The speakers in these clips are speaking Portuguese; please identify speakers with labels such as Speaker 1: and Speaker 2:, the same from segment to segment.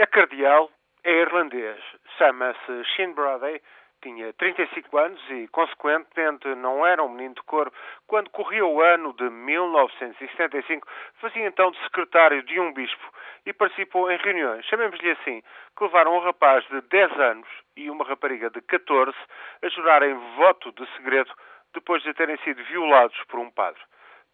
Speaker 1: É cardeal, é irlandês, chama-se Shane Brody, tinha 35 anos e, consequentemente, não era um menino de cor quando corria o ano de 1975. Fazia então de secretário de um bispo e participou em reuniões, chamemos-lhe assim, que levaram um rapaz de 10 anos e uma rapariga de 14 a jurarem voto de segredo depois de terem sido violados por um padre.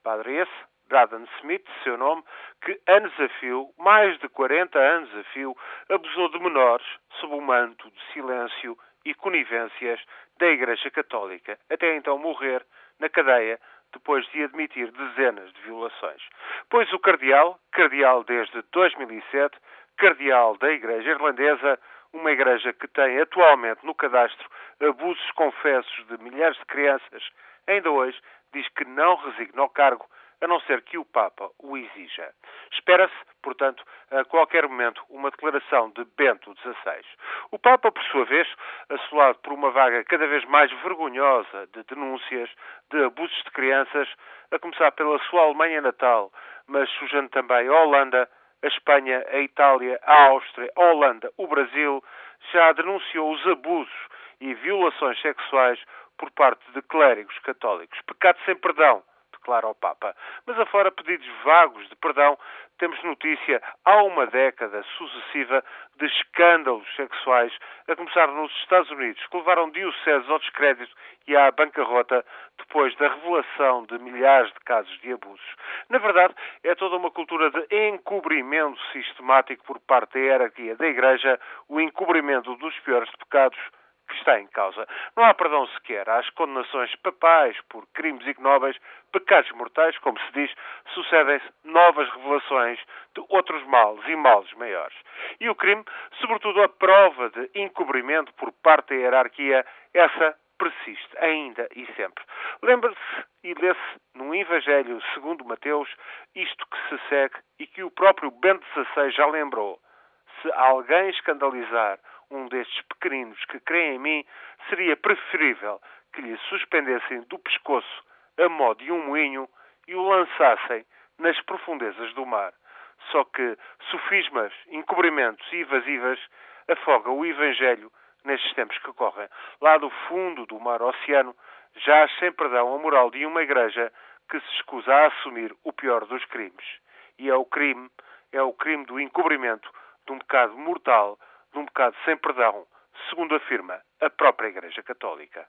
Speaker 1: Padre esse Braden Smith, seu nome, que anos a fio, mais de 40 anos a fio, abusou de menores sob o manto de silêncio e conivências da Igreja Católica, até então morrer na cadeia depois de admitir dezenas de violações. Pois o cardeal, cardeal desde 2007, cardeal da Igreja Irlandesa, uma igreja que tem atualmente no cadastro abusos confessos de milhares de crianças, ainda hoje diz que não resigna ao cargo a não ser que o Papa o exija. Espera-se, portanto, a qualquer momento, uma declaração de Bento XVI. O Papa, por sua vez, assolado por uma vaga cada vez mais vergonhosa de denúncias de abusos de crianças, a começar pela sua Alemanha natal, mas sujando também a Holanda, a Espanha, a Itália, a Áustria, a Holanda, o Brasil, já denunciou os abusos e violações sexuais por parte de clérigos católicos. Pecado sem perdão declara ao Papa. Mas afora pedidos vagos de perdão, temos notícia há uma década sucessiva de escândalos sexuais, a começar nos Estados Unidos, que levaram dioceses ao descrédito e à bancarrota depois da revelação de milhares de casos de abusos. Na verdade, é toda uma cultura de encobrimento sistemático por parte da hierarquia da Igreja, o encobrimento dos piores pecados está em causa. Não há perdão sequer às condenações papais por crimes ignóbeis, pecados mortais, como se diz, sucedem-se novas revelações de outros males e males maiores. E o crime, sobretudo a prova de encobrimento por parte da hierarquia, essa persiste ainda e sempre. Lembre-se e lê-se no Evangelho segundo Mateus isto que se segue e que o próprio Bento XVI já lembrou. Se alguém escandalizar um destes pequeninos que creem em mim, seria preferível que lhe suspendessem do pescoço a modo de um moinho e o lançassem nas profundezas do mar. Só que sofismas, encobrimentos e evasivas afogam o Evangelho nestes tempos que correm. Lá do fundo do mar oceano, já sem perdão a moral de uma igreja que se escusa a assumir o pior dos crimes. E é o crime, é o crime do encobrimento de um pecado mortal de um pecado sem perdão, segundo afirma a própria Igreja Católica.